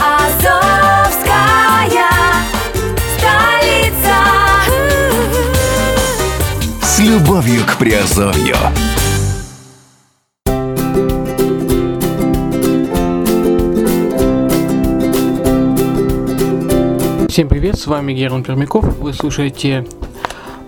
Азовская столица. С любовью к Приазовью. Всем привет, с вами Герман Пермяков, вы слушаете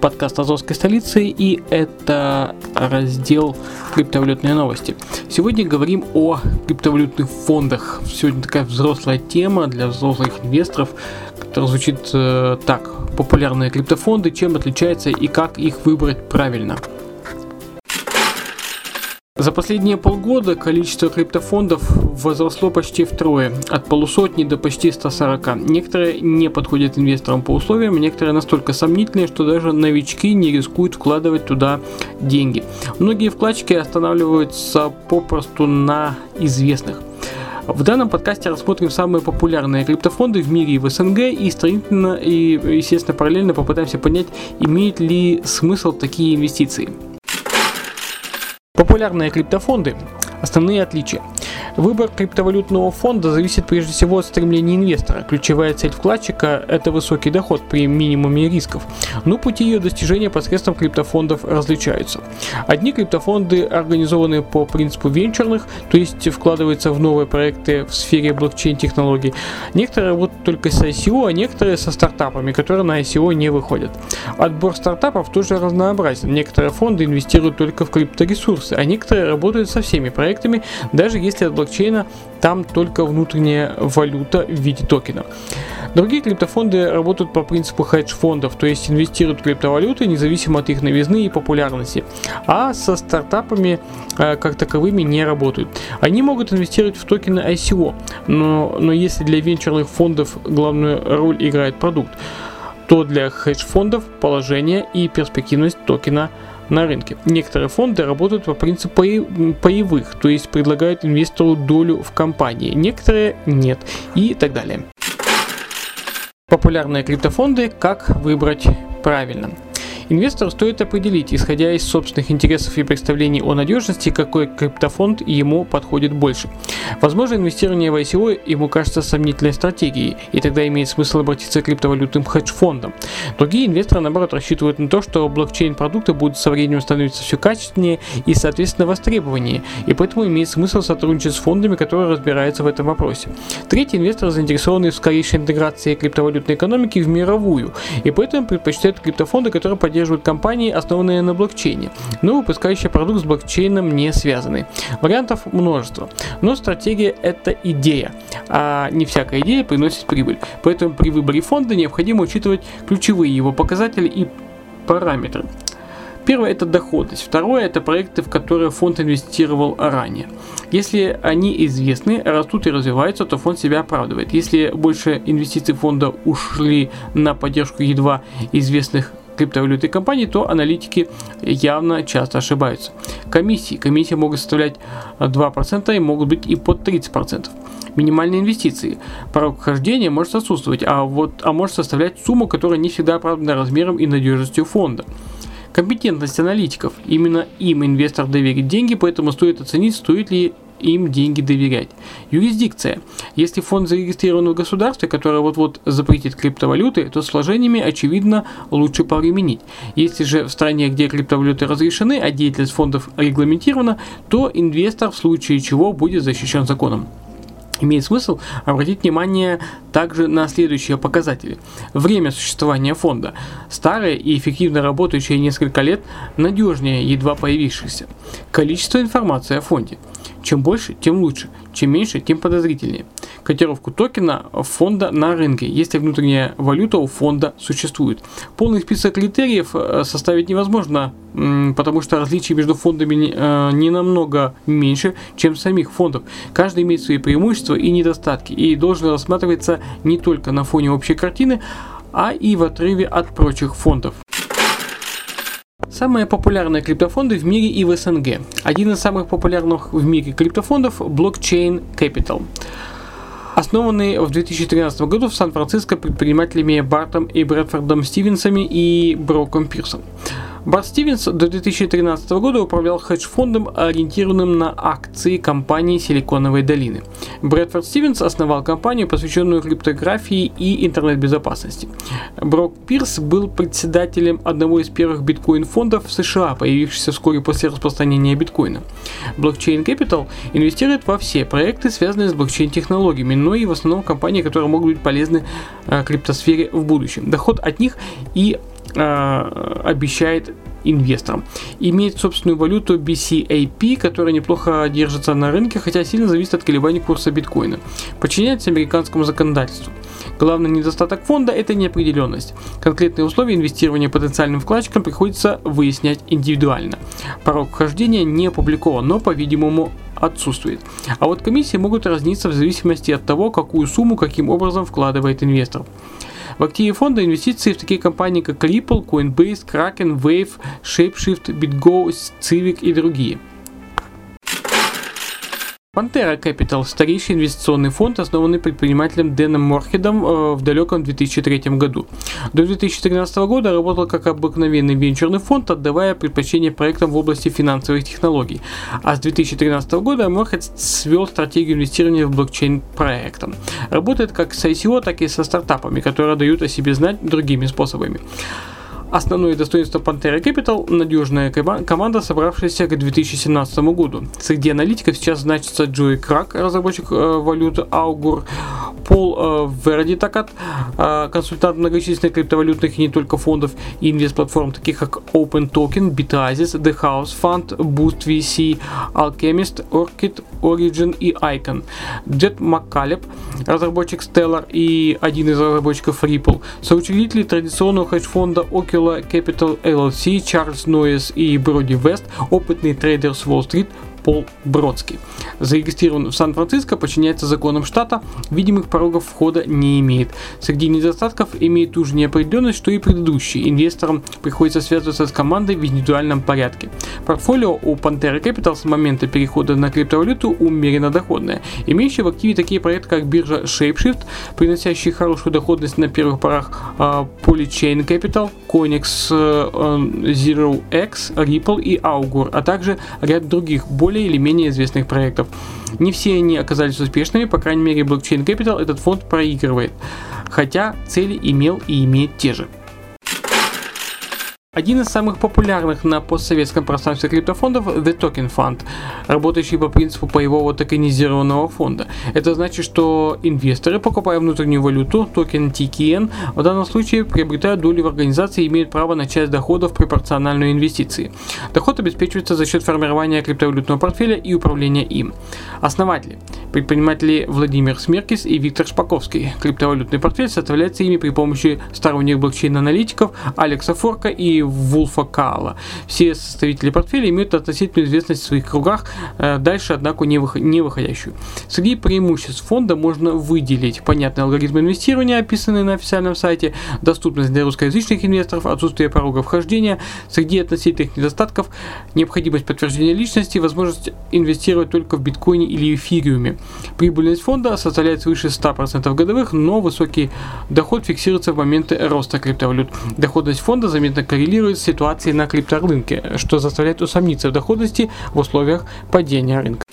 подкаст Азовской столицы и это раздел криптовалютные новости. Сегодня говорим о криптовалютных фондах. Сегодня такая взрослая тема для взрослых инвесторов, которая звучит э, так. Популярные криптофонды, чем отличаются и как их выбрать правильно. За последние полгода количество криптофондов возросло почти втрое, от полусотни до почти 140. Некоторые не подходят инвесторам по условиям, некоторые настолько сомнительные, что даже новички не рискуют вкладывать туда деньги. Многие вкладчики останавливаются попросту на известных. В данном подкасте рассмотрим самые популярные криптофонды в мире и в СНГ и стремительно и, естественно, параллельно попытаемся понять, имеют ли смысл такие инвестиции. Популярные криптофонды. Основные отличия. Выбор криптовалютного фонда зависит прежде всего от стремления инвестора. Ключевая цель вкладчика – это высокий доход при минимуме рисков. Но пути ее достижения посредством криптофондов различаются. Одни криптофонды организованы по принципу венчурных, то есть вкладываются в новые проекты в сфере блокчейн-технологий. Некоторые работают только с ICO, а некоторые со стартапами, которые на ICO не выходят. Отбор стартапов тоже разнообразен. Некоторые фонды инвестируют только в крипторесурсы, а некоторые работают со всеми проектами, даже если блокчейна там только внутренняя валюта в виде токена. Другие криптофонды работают по принципу хедж-фондов, то есть инвестируют в криптовалюты независимо от их новизны и популярности, а со стартапами э, как таковыми не работают. Они могут инвестировать в токены ICO, но, но если для венчурных фондов главную роль играет продукт, то для хедж-фондов положение и перспективность токена на рынке. Некоторые фонды работают по принципу паевых, то есть предлагают инвестору долю в компании, некоторые нет и так далее. Популярные криптофонды, как выбрать правильно. Инвестору стоит определить, исходя из собственных интересов и представлений о надежности, какой криптофонд ему подходит больше. Возможно, инвестирование в ICO ему кажется сомнительной стратегией, и тогда имеет смысл обратиться к криптовалютным хедж-фондам. Другие инвесторы, наоборот, рассчитывают на то, что блокчейн-продукты будут со временем становиться все качественнее и, соответственно, востребованнее, и поэтому имеет смысл сотрудничать с фондами, которые разбираются в этом вопросе. Третьи инвесторы заинтересованы в скорейшей интеграции криптовалютной экономики в мировую, и поэтому предпочитают криптофонды, которые поддерживают поддерживают компании, основанные на блокчейне, но выпускающие продукт с блокчейном не связаны. Вариантов множество, но стратегия это идея, а не всякая идея приносит прибыль. Поэтому при выборе фонда необходимо учитывать ключевые его показатели и параметры. Первое это доходность, второе это проекты, в которые фонд инвестировал ранее. Если они известны, растут и развиваются, то фонд себя оправдывает. Если больше инвестиций фонда ушли на поддержку едва известных криптовалюты компании, то аналитики явно часто ошибаются. Комиссии. Комиссии могут составлять 2% и могут быть и под 30%. Минимальные инвестиции. Порог вхождения может отсутствовать, а, вот, а может составлять сумму, которая не всегда оправдана размером и надежностью фонда. Компетентность аналитиков. Именно им инвестор доверит деньги, поэтому стоит оценить, стоит ли им деньги доверять. Юрисдикция. Если фонд зарегистрирован в государстве, которое вот-вот запретит криптовалюты, то с вложениями, очевидно, лучше повременить. Если же в стране, где криптовалюты разрешены, а деятельность фондов регламентирована, то инвестор в случае чего будет защищен законом. Имеет смысл обратить внимание также на следующие показатели. Время существования фонда. Старые и эффективно работающие несколько лет, надежнее едва появившихся. Количество информации о фонде. Чем больше, тем лучше. Чем меньше, тем подозрительнее. Котировку токена фонда на рынке, если внутренняя валюта у фонда существует. Полный список критериев э, составить невозможно, потому что различий между фондами э, не намного меньше, чем самих фондов. Каждый имеет свои преимущества и недостатки и должен рассматриваться не только на фоне общей картины, а и в отрыве от прочих фондов. Самые популярные криптофонды в мире и в СНГ. Один из самых популярных в мире криптофондов – Blockchain Capital. Основанный в 2013 году в Сан-Франциско предпринимателями Бартом и Брэдфордом Стивенсами и Броком Пирсом. Бар Стивенс до 2013 года управлял хедж-фондом, ориентированным на акции компании Силиконовой долины. Брэдфорд Стивенс основал компанию, посвященную криптографии и интернет-безопасности. Брок Пирс был председателем одного из первых биткоин-фондов в США, появившихся вскоре после распространения биткоина. Blockchain Capital инвестирует во все проекты, связанные с блокчейн-технологиями, но и в основном компании, которые могут быть полезны э, криптосфере в будущем. Доход от них и обещает инвесторам. Имеет собственную валюту BCAP, которая неплохо держится на рынке, хотя сильно зависит от колебаний курса биткоина. Подчиняется американскому законодательству. Главный недостаток фонда – это неопределенность. Конкретные условия инвестирования потенциальным вкладчикам приходится выяснять индивидуально. Порог вхождения не опубликован, но, по-видимому, отсутствует. А вот комиссии могут разниться в зависимости от того, какую сумму каким образом вкладывает инвестор. В активе фонда инвестиции в такие компании, как Ripple, Coinbase, Kraken, Wave, Shapeshift, BitGo, Civic и другие – Pantera Capital – старейший инвестиционный фонд, основанный предпринимателем Дэном Морхедом э, в далеком 2003 году. До 2013 года работал как обыкновенный венчурный фонд, отдавая предпочтение проектам в области финансовых технологий. А с 2013 года Морхед свел стратегию инвестирования в блокчейн проектам. Работает как с ICO, так и со стартапами, которые дают о себе знать другими способами. Основное достоинство Pantera Capital – надежная команда, собравшаяся к 2017 году. Среди аналитиков сейчас значится Джои Крак, разработчик э, валюты Augur, Пол э, Вердитакат, э, консультант многочисленных криптовалютных и не только фондов и инвест-платформ, таких как Open Token, Bitazis, The House Fund, Boost VC, Alchemist, Orchid, Origin и Icon. Джет Маккалеб, разработчик Stellar и один из разработчиков Ripple, соучредители традиционного хедж-фонда Angela Capital LLC, Чарльз Нойес и Броди Вест, опытные трейдеры с Уолл-стрит, Пол Бродский. Зарегистрирован в Сан-Франциско, подчиняется законам штата, видимых порогов входа не имеет. Среди недостатков имеет ту же неопределенность, что и предыдущий. Инвесторам приходится связываться с командой в индивидуальном порядке. Портфолио у Pantera Capital с момента перехода на криптовалюту умеренно доходное, имеющий в активе такие проекты, как биржа ShapeShift, приносящие хорошую доходность на первых порах uh, Polychain Capital, Coinex uh, Zero X, Ripple и Augur, а также ряд других более или менее известных проектов. Не все они оказались успешными, по крайней мере Blockchain Capital этот фонд проигрывает, хотя цели имел и имеет те же. Один из самых популярных на постсоветском пространстве криптофондов – The Token Fund, работающий по принципу боевого токенизированного фонда. Это значит, что инвесторы, покупая внутреннюю валюту, токен TKN, в данном случае приобретают доли в организации и имеют право на часть доходов пропорциональной инвестиции. Доход обеспечивается за счет формирования криптовалютного портфеля и управления им. Основатели – предприниматели Владимир Смеркис и Виктор Шпаковский. Криптовалютный портфель составляется ими при помощи сторонних блокчейн-аналитиков Алекса Форка и Вулфа Кала. Все составители портфеля имеют относительную известность в своих кругах, э, дальше, однако, не, не выходящую. Среди преимуществ фонда можно выделить понятный алгоритм инвестирования, описанный на официальном сайте, доступность для русскоязычных инвесторов, отсутствие порога вхождения, среди относительных недостатков необходимость подтверждения личности, возможность инвестировать только в биткоине или эфириуме. Прибыльность фонда составляет свыше 100% годовых, но высокий доход фиксируется в моменты роста криптовалют. Доходность фонда заметно коррелирует коррелирует с ситуацией на крипторынке, что заставляет усомниться в доходности в условиях падения рынка.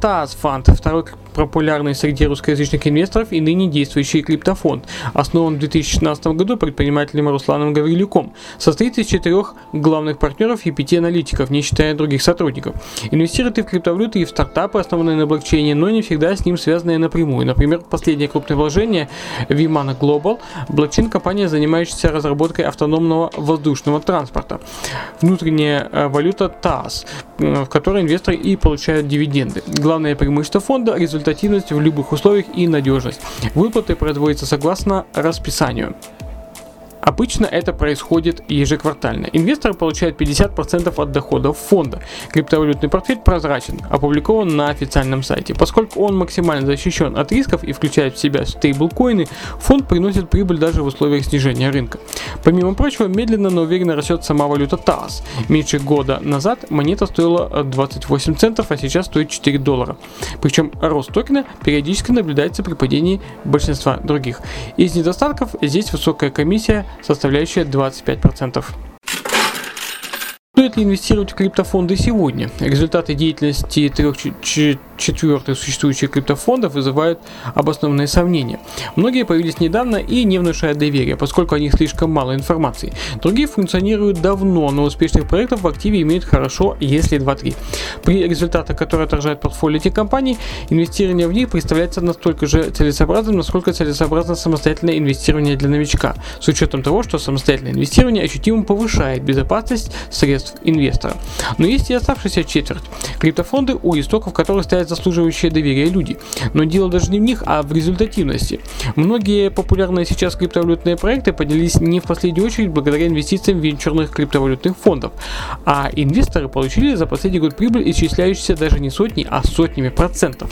ТАС фонд, второй популярный среди русскоязычных инвесторов и ныне действующий криптофонд, основан в 2016 году предпринимателем Русланом Гаврилюком, состоит из четырех главных партнеров и пяти аналитиков, не считая других сотрудников. Инвестирует и в криптовалюты, и в стартапы, основанные на блокчейне, но не всегда с ним связанные напрямую. Например, последнее крупное вложение Vimana Global, блокчейн-компания, занимающаяся разработкой автономного воздушного транспорта. Внутренняя э, валюта э, в которой инвесторы и получают дивиденды. Главное преимущество фонда – результат результативность в любых условиях и надежность. Выплаты производятся согласно расписанию. Обычно это происходит ежеквартально. Инвесторы получают 50% от доходов фонда. Криптовалютный портфель прозрачен, опубликован на официальном сайте. Поскольку он максимально защищен от рисков и включает в себя стейблкоины, фонд приносит прибыль даже в условиях снижения рынка. Помимо прочего, медленно, но уверенно растет сама валюта ТАС. Меньше года назад монета стоила 28 центов, а сейчас стоит 4 доллара. Причем рост токена периодически наблюдается при падении большинства других. Из недостатков здесь высокая комиссия составляющая 25%. Стоит ли инвестировать в криптофонды сегодня? Результаты деятельности трех четвертых существующих криптофондов вызывают обоснованные сомнения. Многие появились недавно и не внушают доверия, поскольку о них слишком мало информации. Другие функционируют давно, но успешных проектов в активе имеют хорошо, если 2-3. При результатах, которые отражают портфолио этих компаний, инвестирование в них представляется настолько же целесообразным, насколько целесообразно самостоятельное инвестирование для новичка, с учетом того, что самостоятельное инвестирование ощутимо повышает безопасность средств инвестора. Но есть и оставшаяся четверть. Криптофонды, у истоков которых стоят заслуживающие доверия люди. Но дело даже не в них, а в результативности. Многие популярные сейчас криптовалютные проекты поднялись не в последнюю очередь благодаря инвестициям венчурных криптовалютных фондов, а инвесторы получили за последний год прибыль, исчисляющуюся даже не сотни, а сотнями процентов.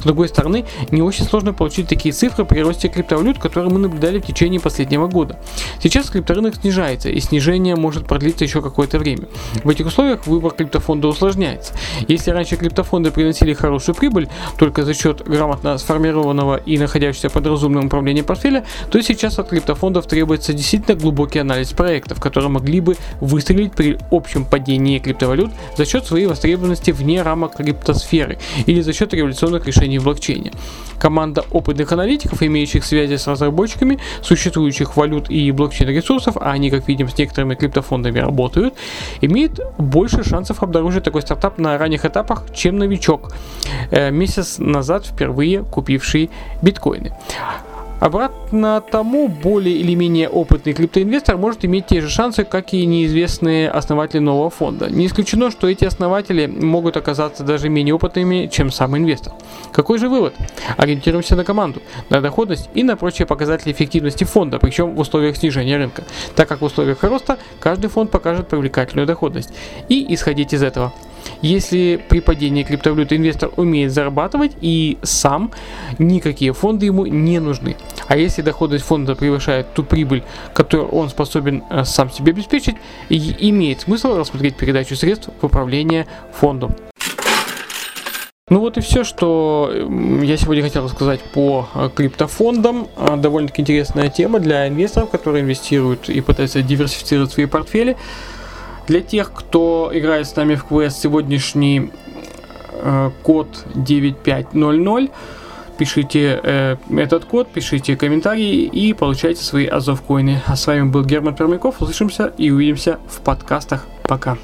С другой стороны, не очень сложно получить такие цифры при росте криптовалют, которые мы наблюдали в течение последнего года. Сейчас крипторынок снижается, и снижение может продлиться еще какое-то время. В этих условиях выбор криптофонда усложняется. Если раньше криптофонды приносили хорошую прибыль только за счет грамотно сформированного и находящегося под разумным управлением портфеля, то сейчас от криптофондов требуется действительно глубокий анализ проектов, которые могли бы выстрелить при общем падении криптовалют за счет своей востребованности вне рамок криптосферы или за счет революционных решений в блокчейне. Команда опытных аналитиков, имеющих связи с разработчиками существующих валют и блокчейн-ресурсов, а они, как видим, с некоторыми криптофондами работают, имеет больше шансов обнаружить такой стартап на ранних этапах, чем новичок, э, месяц назад впервые купивший биткоины. Обратно тому, более или менее опытный криптоинвестор может иметь те же шансы, как и неизвестные основатели нового фонда. Не исключено, что эти основатели могут оказаться даже менее опытными, чем сам инвестор. Какой же вывод? Ориентируемся на команду, на доходность и на прочие показатели эффективности фонда, причем в условиях снижения рынка, так как в условиях роста каждый фонд покажет привлекательную доходность. И исходить из этого. Если при падении криптовалюты инвестор умеет зарабатывать и сам, никакие фонды ему не нужны. А если доходность фонда превышает ту прибыль, которую он способен э, сам себе обеспечить, имеет смысл рассмотреть передачу средств в управление фондом. Ну вот и все, что я сегодня хотел рассказать по э, криптофондам. Э, довольно-таки интересная тема для инвесторов, которые инвестируют и пытаются диверсифицировать свои портфели. Для тех, кто играет с нами в квест, сегодняшний э, код 9500. Пишите э, этот код, пишите комментарии и получайте свои азов коины. А с вами был Герман Пермяков. Услышимся и увидимся в подкастах. Пока.